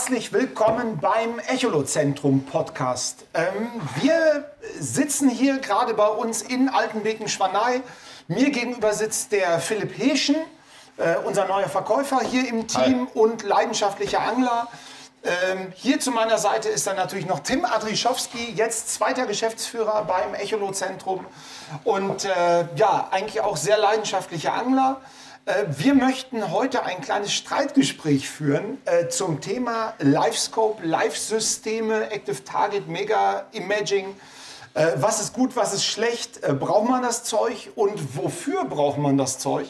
herzlich willkommen beim Echolot-Zentrum Podcast. Ähm, wir sitzen hier gerade bei uns in Altenbeken-Schwanei. Mir gegenüber sitzt der Philipp Heschen, äh, unser neuer Verkäufer hier im Team Hi. und leidenschaftlicher Angler. Ähm, hier zu meiner Seite ist dann natürlich noch Tim Adrischowski, jetzt zweiter Geschäftsführer beim Echolot-Zentrum und äh, ja, eigentlich auch sehr leidenschaftlicher Angler. Äh, wir möchten heute ein kleines Streitgespräch führen äh, zum Thema Livescope, Live-Systeme, Active Target, Mega Imaging. Äh, was ist gut, was ist schlecht? braucht man das Zeug und wofür braucht man das Zeug?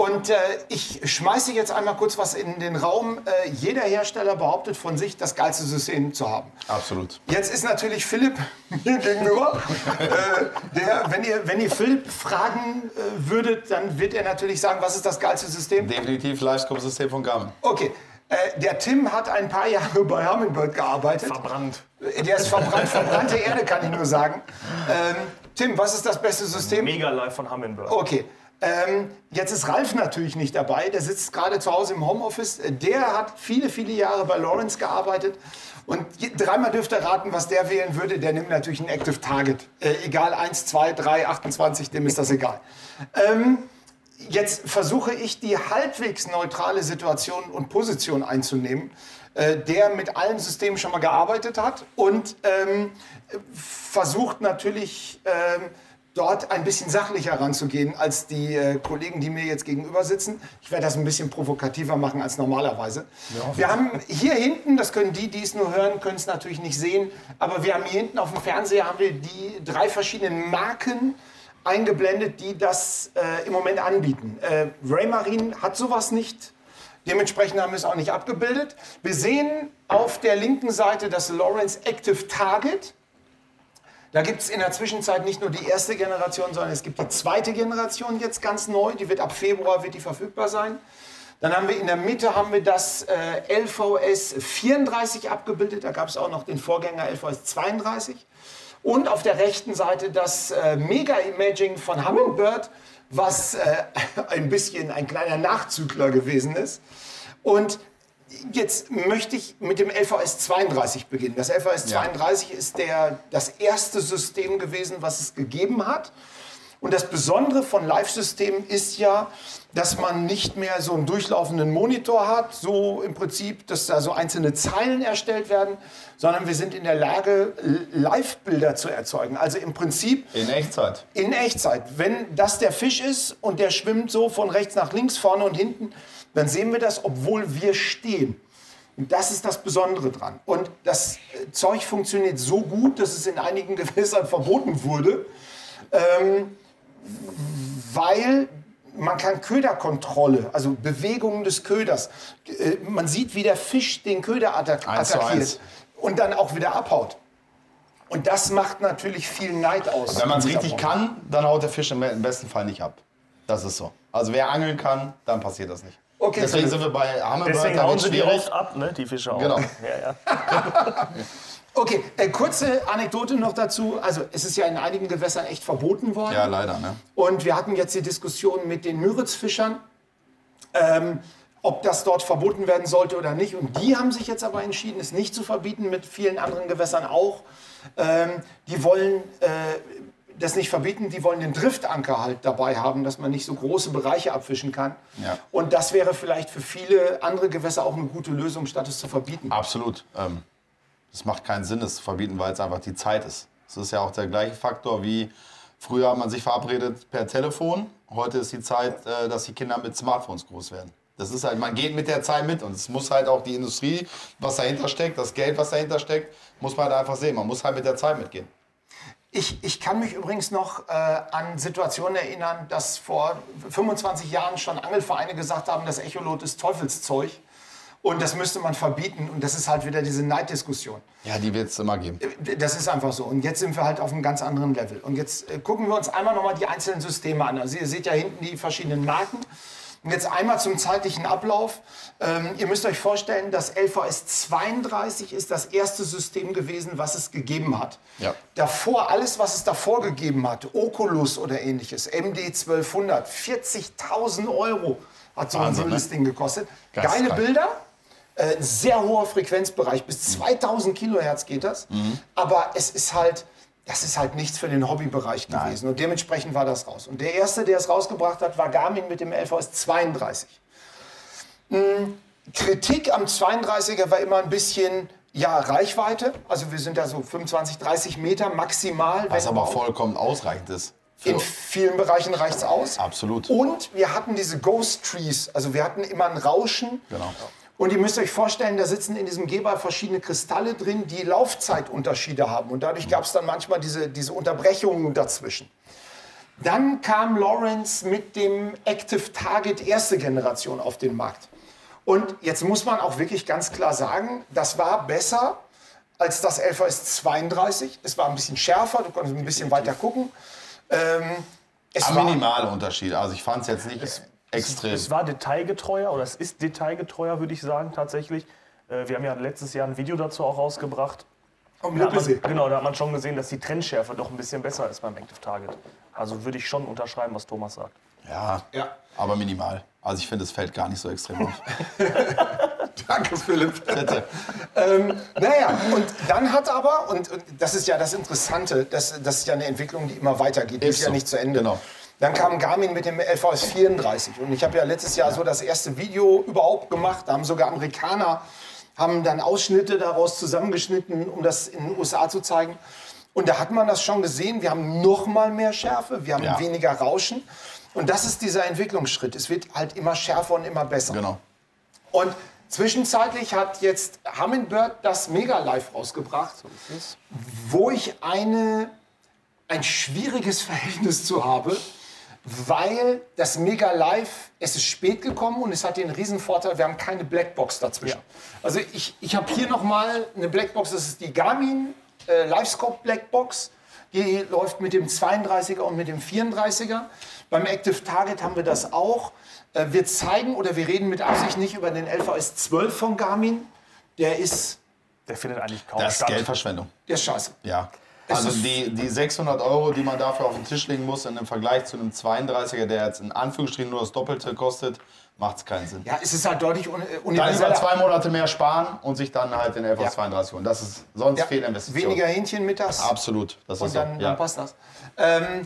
Und äh, ich schmeiße jetzt einmal kurz was in den Raum. Äh, jeder Hersteller behauptet von sich, das geilste System zu haben. Absolut. Jetzt ist natürlich Philipp mir gegenüber. äh, der, wenn, ihr, wenn ihr Philipp fragen äh, würdet, dann wird er natürlich sagen, was ist das geilste System? Definitiv Livescope-System von Garmin. Okay. Äh, der Tim hat ein paar Jahre bei Humminbird gearbeitet. Verbrannt. Äh, der ist verbrannt, verbrannte Erde, kann ich nur sagen. Ähm, Tim, was ist das beste System? Mega Live von Humminbird. Okay. Ähm, jetzt ist Ralf natürlich nicht dabei, der sitzt gerade zu Hause im Homeoffice. Der hat viele, viele Jahre bei Lawrence gearbeitet. Und dreimal dürfte er raten, was der wählen würde. Der nimmt natürlich ein Active Target. Äh, egal, 1, 2, 3, 28, dem ist das egal. Ähm, jetzt versuche ich, die halbwegs neutrale Situation und Position einzunehmen, äh, der mit allen Systemen schon mal gearbeitet hat und ähm, versucht natürlich... Ähm, dort ein bisschen sachlicher ranzugehen als die äh, Kollegen, die mir jetzt gegenüber sitzen. Ich werde das ein bisschen provokativer machen als normalerweise. Ja. Wir haben hier hinten, das können die, die es nur hören, können es natürlich nicht sehen, aber wir haben hier hinten auf dem Fernseher haben wir die drei verschiedenen Marken eingeblendet, die das äh, im Moment anbieten. Äh, Raymarine hat sowas nicht. Dementsprechend haben wir es auch nicht abgebildet. Wir sehen auf der linken Seite das Lawrence Active Target. Da gibt es in der Zwischenzeit nicht nur die erste Generation, sondern es gibt die zweite Generation jetzt ganz neu. Die wird ab Februar wird die verfügbar sein. Dann haben wir in der Mitte haben wir das äh, LVS 34 abgebildet. Da gab es auch noch den Vorgänger LVS 32. Und auf der rechten Seite das äh, Mega Imaging von Hummingbird, was äh, ein bisschen ein kleiner Nachzügler gewesen ist. Und Jetzt möchte ich mit dem LVS 32 beginnen. Das LVS 32 ja. ist der, das erste System gewesen, was es gegeben hat. Und das Besondere von Live-Systemen ist ja, dass man nicht mehr so einen durchlaufenden Monitor hat, so im Prinzip, dass da so einzelne Zeilen erstellt werden, sondern wir sind in der Lage, Live-Bilder zu erzeugen. Also im Prinzip. In Echtzeit. In Echtzeit. Wenn das der Fisch ist und der schwimmt so von rechts nach links, vorne und hinten, dann sehen wir das, obwohl wir stehen. Und das ist das Besondere dran. Und das äh, Zeug funktioniert so gut, dass es in einigen Gewässern verboten wurde, ähm, weil man kann Köderkontrolle, also Bewegungen des Köders, äh, man sieht, wie der Fisch den Köder attack attackiert und dann auch wieder abhaut. Und das macht natürlich viel Neid aus. Wenn man es richtig kann, dann haut der Fisch im besten Fall nicht ab. Das ist so. Also wer angeln kann, dann passiert das nicht. Okay, Deswegen sind wir bei Hammerbird. Deswegen hauen sie die oft ab, ne, die Fische auch. Genau. Ja, ja. okay, äh, kurze Anekdote noch dazu. Also es ist ja in einigen Gewässern echt verboten worden. Ja, leider. Ne? Und wir hatten jetzt die Diskussion mit den Müritzfischern. Ähm, ob das dort verboten werden sollte oder nicht. Und die haben sich jetzt aber entschieden, es nicht zu verbieten, mit vielen anderen Gewässern auch. Ähm, die wollen äh, das nicht verbieten, die wollen den Driftanker halt dabei haben, dass man nicht so große Bereiche abfischen kann. Ja. Und das wäre vielleicht für viele andere Gewässer auch eine gute Lösung, statt es zu verbieten. Absolut. Ähm, es macht keinen Sinn, es zu verbieten, weil es einfach die Zeit ist. Es ist ja auch der gleiche Faktor wie früher hat man sich verabredet per Telefon. Heute ist die Zeit, äh, dass die Kinder mit Smartphones groß werden. Das ist halt, man geht mit der Zeit mit und es muss halt auch die Industrie, was dahinter steckt, das Geld, was dahinter steckt, muss man halt einfach sehen. Man muss halt mit der Zeit mitgehen. Ich, ich kann mich übrigens noch äh, an Situationen erinnern, dass vor 25 Jahren schon Angelvereine gesagt haben, das Echolot ist Teufelszeug. Und das müsste man verbieten. Und das ist halt wieder diese Neiddiskussion. Ja, die wird es immer geben. Äh, das ist einfach so. Und jetzt sind wir halt auf einem ganz anderen Level. Und jetzt äh, gucken wir uns einmal nochmal die einzelnen Systeme an. Also ihr seht ja hinten die verschiedenen Marken. Und jetzt einmal zum zeitlichen Ablauf. Ähm, ihr müsst euch vorstellen, das LVS 32 ist das erste System gewesen, was es gegeben hat. Ja. Davor, alles, was es davor gegeben hat, Oculus oder ähnliches, MD 1200, 40.000 Euro hat so ein ne? Ding gekostet. Geile Bilder, Äh, ein sehr hoher Frequenzbereich, bis 2000 Kilohertz geht das. Aber es ist halt, das ist halt nichts für den Hobbybereich gewesen. Und dementsprechend war das raus. Und der erste, der es rausgebracht hat, war Garmin mit dem LVS 32. Kritik am 32er war immer ein bisschen, ja, Reichweite. Also wir sind da so 25, 30 Meter maximal. Was aber vollkommen ausreichend ist. In vielen Bereichen reicht es aus. Absolut. Und wir hatten diese Ghost Trees. Also wir hatten immer ein Rauschen. Genau. Und ihr müsst euch vorstellen, da sitzen in diesem Geber verschiedene Kristalle drin, die Laufzeitunterschiede haben. Und dadurch gab es dann manchmal diese, diese Unterbrechungen dazwischen. Dann kam Lawrence mit dem Active Target erste Generation auf den Markt. Und jetzt muss man auch wirklich ganz klar sagen, das war besser als das LVS 32. Es war ein bisschen schärfer, du konntest ein bisschen weiter gucken. Ähm, es Aber war, minimale Unterschiede. Also ich fand es jetzt nicht extrem. Es war detailgetreuer oder es ist detailgetreuer, würde ich sagen, tatsächlich. Äh, Wir haben ja letztes Jahr ein Video dazu auch rausgebracht. um Da man, genau, da hat man schon gesehen, dass die Trennschärfe doch ein bisschen besser ist beim Active Target. Also würde ich schon unterschreiben, was Thomas sagt. Ja, Ja. aber minimal. Also ich finde, es fällt gar nicht so extrem auf. Danke, Philipp. Bitte. Naja, und dann hat aber, und, und das ist ja das Interessante, das, das ist ja eine Entwicklung, die immer weitergeht, die ist, Ist ja so, nicht zu Ende. genau. Dann kam Garmin mit dem LVS 34 und ich habe ja letztes Jahr so das erste Video überhaupt gemacht, da haben sogar Amerikaner, haben dann Ausschnitte daraus zusammengeschnitten, um das in den USA zu zeigen. Und da hat man das schon gesehen, wir haben noch mal mehr Schärfe, wir haben Ja. weniger Rauschen. Und das ist dieser Entwicklungsschritt. Es wird halt immer schärfer und immer besser. Genau. Und zwischenzeitlich hat jetzt Humminbird das Mega Live rausgebracht, wo ich eine, ein schwieriges Verhältnis zu habe, weil das Mega Live, es ist spät gekommen und es hat den riesen Vorteil, wir haben keine Blackbox dazwischen. Also ich, ich habe hier nochmal eine Blackbox, das ist die Garmin äh, Livescope Blackbox. Die läuft mit dem 32er und mit dem 34er. Beim Active Target haben wir das auch. Äh, wir zeigen oder wir reden mit Absicht nicht über den LVS 12 von Garmin. Der ist, Der findet eigentlich kaum Das ist statt. Geldverschwendung. der ist scheiße. Ja. Also ist- die, die 600 Euro, die man dafür auf den Tisch legen muss, in dem Vergleich zu einem 32er, der jetzt in Anführungsstrichen nur das Doppelte kostet, macht es keinen Sinn. Ja, es ist halt deutlich un äh, Dann lieber universeller. zwei Monate mehr sparen und sich dann halt den LVS 32 holen. Das ist sonst Ja, Fehlinvestition. weniger Hähnchen mittags. Absolut. Das Und ist dann, so. dann Ja. passt das. Ähm,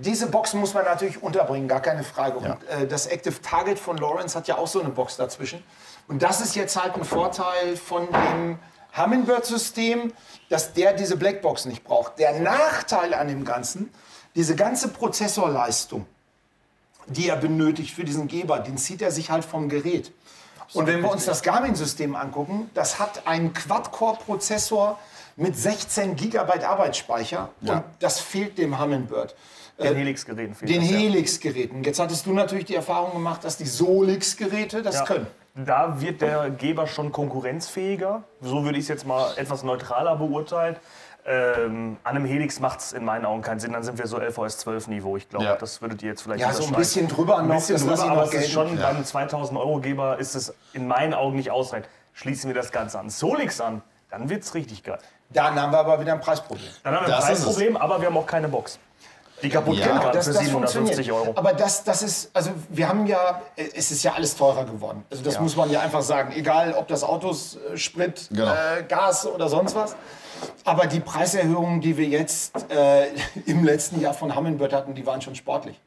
diese Box muss man natürlich unterbringen, gar keine Frage. Ja. Und äh, das Active Target von Lawrence hat ja auch so eine Box dazwischen. Und das ist jetzt halt ein Vorteil von dem Humminbird-System, dass der diese Blackbox nicht braucht. Der Nachteil an dem Ganzen, diese ganze Prozessorleistung, die er benötigt für diesen Geber, den zieht er sich halt vom Gerät. Und wenn wir uns das Garmin-System angucken, das hat einen Quad-Core-Prozessor mit 16 GB Arbeitsspeicher Ja. und das fehlt dem Humminbird. Den Helix-Geräten fehlt Den. Helix-Geräten. Jetzt hattest du natürlich die Erfahrung gemacht, dass die Solix-Geräte das Ja. können. Da wird der Geber schon konkurrenzfähiger. So würde ich es jetzt mal etwas neutraler beurteilen. Ähm, an einem Helix macht es in meinen Augen keinen Sinn. Dann sind wir so LVS 12 Niveau. Ich glaube, Ja. das würdet ihr jetzt vielleicht Ja, so ein bisschen drüber Ein noch, bisschen das lass drüber, aber es ist schon beim 2000 Euro Geber ist es in meinen Augen nicht ausreichend. Schließen wir das Ganze an Solix an, dann wird es richtig geil. Dann haben wir aber wieder ein Preisproblem. Dann haben wir ein Das. Preisproblem, aber wir haben auch keine Box. Die kaputt Ja, das, für das 750 funktioniert. Euro. Aber das, das ist, also wir haben ja, es ist ja alles teurer geworden. Also das Ja. muss man ja einfach sagen. Egal, ob das Autos, äh, Sprit, Genau. äh, Gas oder sonst was. Aber die Preiserhöhungen, die wir jetzt äh, im letzten Jahr von Humminbird hatten, die waren schon sportlich.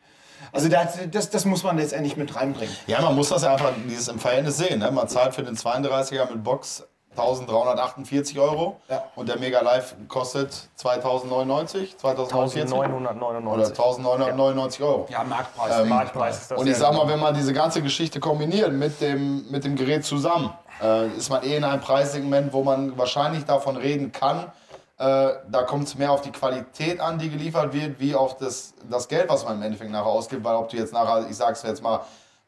Also das, das, das muss man letztendlich mit reinbringen. Ja, man muss das ja einfach dieses im Verhältnis sehen. Ne? Man zahlt für den 32er mit Box 1348 Euro Ja. und der Mega Live kostet 2099, 2049 oder 1999. 1999 Euro. Ja, Marktpreis. Marktpreis ist das Und ich ja. sag mal, wenn man diese ganze Geschichte kombiniert mit dem, mit dem Gerät zusammen, äh, ist man eh in einem Preissegment, wo man wahrscheinlich davon reden kann. Äh, da kommt es mehr auf die Qualität an, die geliefert wird, wie auf das, das Geld, was man im Endeffekt nachher ausgibt. Weil ob du jetzt nachher, ich sag's jetzt mal,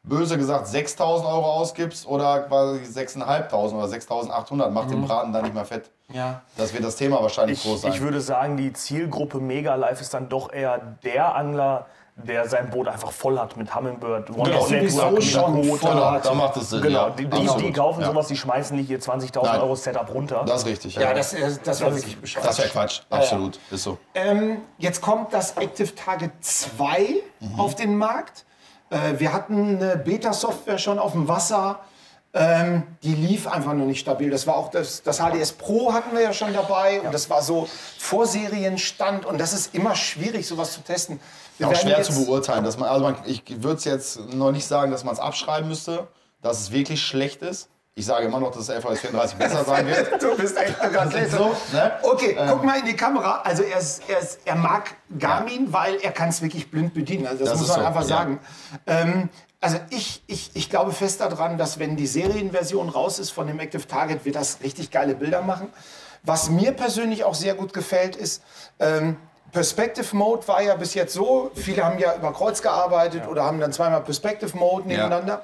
böse gesagt 6.000 Euro ausgibst oder quasi 6.500 oder 6.800, macht den Braten dann nicht mehr fett. Ja. Das wird das Thema wahrscheinlich Ich, groß sein. ich würde sagen, die Zielgruppe Mega Life ist dann doch eher der Angler, der sein Boot einfach voll hat mit Humminbird, One Genau. Network, schon voll hat. da macht es Sinn. Genau, ja, die, die, kaufen ja. sowas, die schmeißen nicht ihr 20.000 Nein. Euro Setup runter. Das ist richtig. Ja, das, äh, das war wirklich das bescheuert. wäre Quatsch. Absolut. Ist so. Ähm, jetzt kommt das Active Target 2 auf den Markt. Äh, wir hatten eine Beta-Software schon auf dem Wasser. Ähm, die lief einfach noch nicht stabil. Das war auch das, das HDS Pro hatten wir ja schon dabei und das war so Vorserienstand und das ist immer schwierig, sowas zu testen. Wir Auch schwer zu beurteilen. Dass man, also man, ich würde es jetzt noch nicht sagen, dass man es abschreiben müsste, dass es wirklich schlecht ist. Ich sage immer noch, dass das FOS 34 besser sein wird. Du bist echt Granate. So, ne? Okay, guck mal in die Kamera. Also er, ist, er, ist, er mag Garmin, weil er kann es wirklich blind bedienen. Also das, Das muss man so, einfach ja. sagen. Ähm, also ich, ich, ich glaube fest daran, dass wenn die Serienversion raus ist von dem Active Target, wird das richtig geile Bilder machen. Was mir persönlich auch sehr gut gefällt, ist, ähm, Perspective Mode war ja bis jetzt so, viele haben ja über Kreuz gearbeitet oder haben dann zweimal Perspective Mode nebeneinander.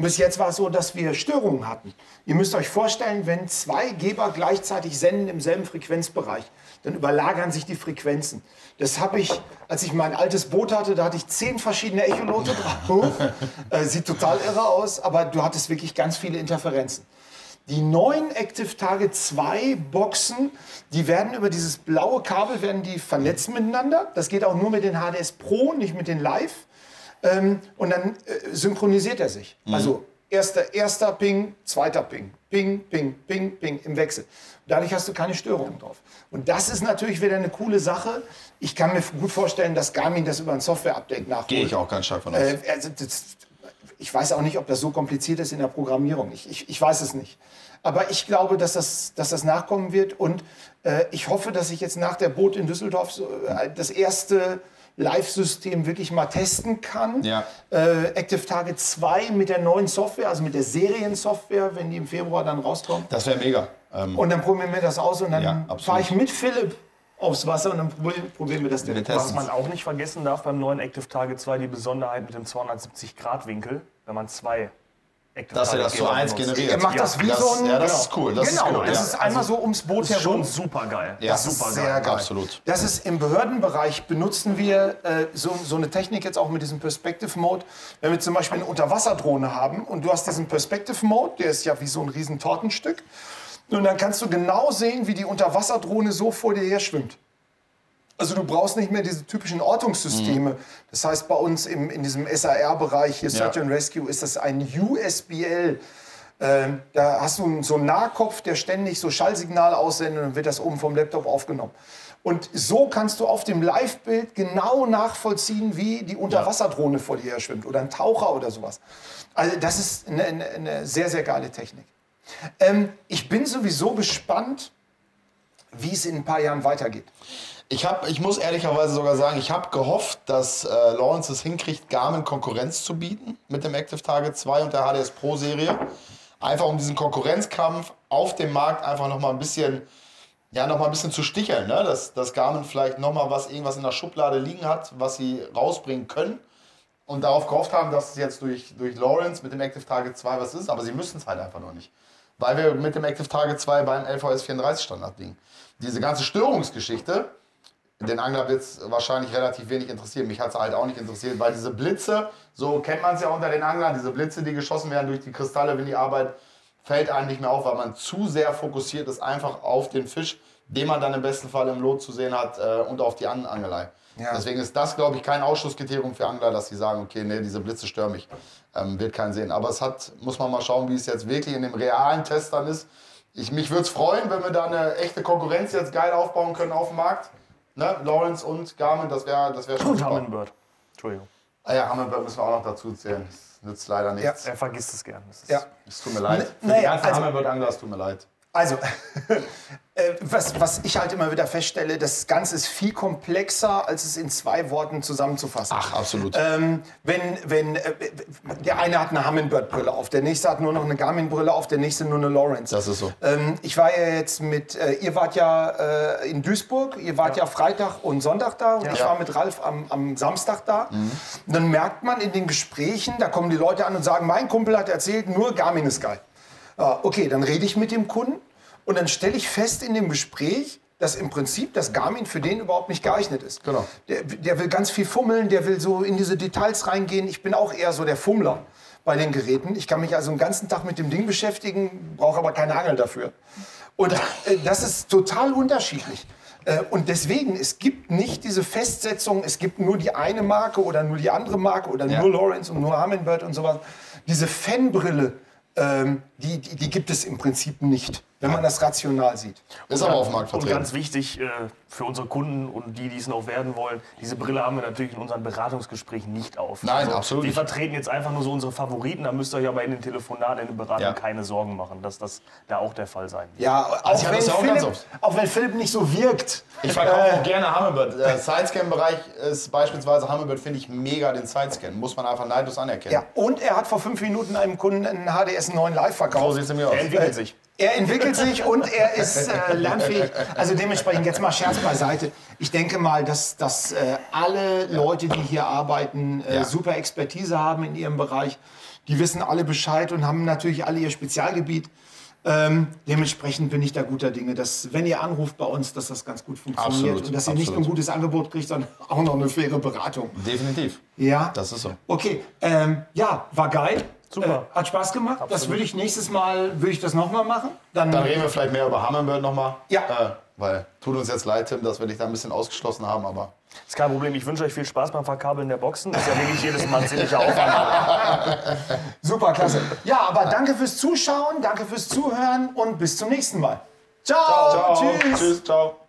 Und bis jetzt war es so, dass wir Störungen hatten. Ihr müsst euch vorstellen, wenn zwei Geber gleichzeitig senden im selben Frequenzbereich, dann überlagern sich die Frequenzen. Das habe ich, als ich mein altes Boot hatte, da hatte ich zehn verschiedene Echolote drauf. äh, sieht total irre aus, aber du hattest wirklich ganz viele Interferenzen. Die neuen Active Target 2 Boxen, die werden über dieses blaue Kabel werden die vernetzen miteinander. Das geht auch nur mit den HDS Pro, nicht mit den Live. Ähm, und dann äh, synchronisiert er sich. Also erster, erster Ping, zweiter Ping, Ping, Ping, Ping, Ping im Wechsel. Dadurch hast du keine Störungen drauf. Und das ist natürlich wieder eine coole Sache. Ich kann mir gut vorstellen, dass Garmin das über ein Software-Update nachholt. Gehe ich auch ganz stark von aus. Äh, also das, ich weiß auch nicht, ob das so kompliziert ist in der Programmierung. Ich, ich, ich weiß es nicht. Aber ich glaube, dass das, dass das nachkommen wird. Und äh, ich hoffe, dass ich jetzt nach der Boot in Düsseldorf so, äh, das erste Live-System wirklich mal testen kann. Ja. Äh, Active Target 2 mit der neuen Software, also mit der Seriensoftware, wenn die im Februar dann rauskommt. Das wäre mega. Ähm, Und dann probieren wir das aus und Ja, dann absolut. fahre ich mit Philipp aufs Wasser und dann probieren- wir das direkt Wir Was man auch nicht vergessen darf beim neuen Active Target 2, die Besonderheit mit dem 270-Grad-Winkel, wenn man zwei Dass er das zu eins generiert. Er macht das wie das, so ein... Ja, das ist cool. Das genau, ist cool. das ja. ist einmal so ums Boot Das ist schon herum. super geil. Ja, das ist super sehr geil. geil. Absolut. Das ist im Behördenbereich benutzen wir äh, so, so eine Technik jetzt auch mit diesem Perspective Mode. Wenn wir zum Beispiel eine Unterwasserdrohne haben und du hast diesen Perspective Mode, der ist ja wie so ein riesen Tortenstück. Und dann kannst du genau sehen, wie die Unterwasserdrohne so vor dir her schwimmt. Also du brauchst nicht mehr diese typischen Ortungssysteme. Das heißt, bei uns im, in diesem SAR-Bereich, hier Search Ja. and Rescue, ist das ein USBL. Ähm, da hast du so einen Nahkopf, der ständig so Schallsignale aussendet und dann wird das oben vom Laptop aufgenommen. Und so kannst du auf dem Live-Bild genau nachvollziehen, wie die Unterwasserdrohne vor dir her schwimmt oder ein Taucher oder sowas. Also das ist eine, eine, eine sehr, sehr geile Technik. Ähm, ich bin sowieso gespannt, wie es in ein paar Jahren weitergeht. Ich, hab, ich muss ehrlicherweise sogar sagen, ich habe gehofft, dass äh, Lawrence es hinkriegt, Garmin Konkurrenz zu bieten mit dem Active Target 2 und der HDS Pro Serie. Einfach um diesen Konkurrenzkampf auf dem Markt einfach noch mal ein bisschen, ja, noch ein bisschen zu sticheln. Ne? Dass, dass Garmin vielleicht noch mal was, irgendwas in der Schublade liegen hat, was sie rausbringen können. Und darauf gehofft haben, dass es jetzt durch, durch Lawrence mit dem Active Target 2 was ist. Aber sie müssen es halt einfach noch nicht. Weil wir mit dem Active Target 2 beim LVS 34 Standard liegen. Diese ganze Störungsgeschichte, den Angler wird es wahrscheinlich relativ wenig interessieren. Mich hat es halt auch nicht interessiert, weil diese Blitze, so kennt man es ja unter den Anglern, diese Blitze, die geschossen werden durch die Kristalle, wenn die Arbeit fällt einem nicht mehr auf, weil man zu sehr fokussiert ist einfach auf den Fisch, den man dann im besten Fall im Lot zu sehen hat äh, und auf die An Angelei. Ja. Deswegen ist das, glaube ich, kein Ausschlusskriterium für Angler, dass sie sagen, okay, nee, diese Blitze stören mich. Ähm, wird keinen sehen. Aber es hat, muss man mal schauen, wie es jetzt wirklich in dem realen Test dann ist. Ich, mich würde es freuen, wenn wir da eine echte Konkurrenz jetzt geil aufbauen können auf dem Markt. Ne? Lawrence und Garmin, das wäre das wär schon Und super. Humminbird. Entschuldigung. Ah ja, Humminbird müssen wir auch noch dazu zählen. Das nützt leider nichts. Er vergisst es gern. Das ist Ja. Es tut mir leid. Für naja, die ganzen also- Humminbird-Angler, es tut mir leid. Also, äh, was, was ich halt immer wieder feststelle, das Ganze ist viel komplexer, als es in zwei Worten zusammenzufassen. Ach, absolut. Ähm, wenn, wenn, äh, der eine hat eine Humminbird-Brille auf, der nächste hat nur noch eine Garmin-Brille auf, der nächste nur eine Lawrence. Das ist so. Ähm, ich war ja jetzt mit, äh, ihr wart ja äh, in Duisburg, ihr wart ja. Freitag und Sonntag da und ich war mit Ralf am, am Samstag da. Und dann merkt man in den Gesprächen, da kommen die Leute an und sagen, mein Kumpel hat erzählt, nur Garmin ist geil. Ja, okay, dann rede ich mit dem Kunden und dann stelle ich fest in dem Gespräch, dass im Prinzip das Garmin für den überhaupt nicht geeignet ist. Genau. Der, der will ganz viel fummeln, der will so in diese Details reingehen. Ich bin auch eher so der Fummler bei den Geräten. Ich kann mich also den ganzen Tag mit dem Ding beschäftigen, brauche aber keine Angel dafür. Und äh, das ist total unterschiedlich. Äh, und deswegen, es gibt nicht diese Festsetzung, es gibt nur die eine Marke oder nur die andere Marke oder Ja. nur Lawrence und nur Humminbird und sowas. Diese Fanbrille, ähm, die, die, die gibt es im Prinzip nicht, wenn man das rational sieht. Ist aber auf dem Markt Und vertreten. ganz wichtig äh, für unsere Kunden und die, die es noch werden wollen, diese Brille haben wir natürlich in unseren Beratungsgesprächen nicht auf. Also, Nein, absolut Wir vertreten jetzt einfach nur so unsere Favoriten, da müsst ihr euch aber in den Telefonaten, in den Beratungen Ja. keine Sorgen machen, dass das da auch der Fall sein wird. Ja, auch, Also ich hab wenn das ja auch ganz Philipp, oft. auch wenn Philipp nicht so wirkt. Ich verkaufe auch gerne Humminbird. Der Sidescan-Bereich ist beispielsweise Humminbird, finde ich mega den Sidescan. Muss man einfach neidlos anerkennen. Ja, und er hat vor fünf Minuten einem Kunden einen HDS 9 Live So verkauft. sieht es mir aus. Er entwickelt sich. Er entwickelt sich und er ist äh, lernfähig. Also dementsprechend jetzt mal Scherz beiseite. Ich denke mal, dass, dass äh, alle Leute, die hier arbeiten, äh, Ja. super Expertise haben in ihrem Bereich. Die wissen alle Bescheid und haben natürlich alle ihr Spezialgebiet. Ähm, dementsprechend bin ich da guter Dinge, dass wenn ihr anruft bei uns, dass das ganz gut funktioniert Absolut, und dass ihr nicht nur ein gutes Angebot kriegt, sondern auch noch eine faire Beratung. Definitiv. Ja, Das ist so. Okay, ähm, ja, war geil. Super. Äh, hat Spaß gemacht. Das würde ich nächstes Mal, würde ich das nochmal machen. Dann, Dann reden wir vielleicht mehr über Humminbird nochmal. Ja. Äh, weil tut uns jetzt leid, Tim, dass wir dich da ein bisschen ausgeschlossen haben, aber Ist kein Problem, ich wünsche euch viel Spaß beim Verkabeln der Boxen. Ist ja wirklich jedes Mal ein ziemlicher Aufwand. super, klasse. Ja, aber danke fürs Zuschauen, danke fürs Zuhören und bis zum nächsten Mal. Ciao, tschüss. Tschüss, ciao.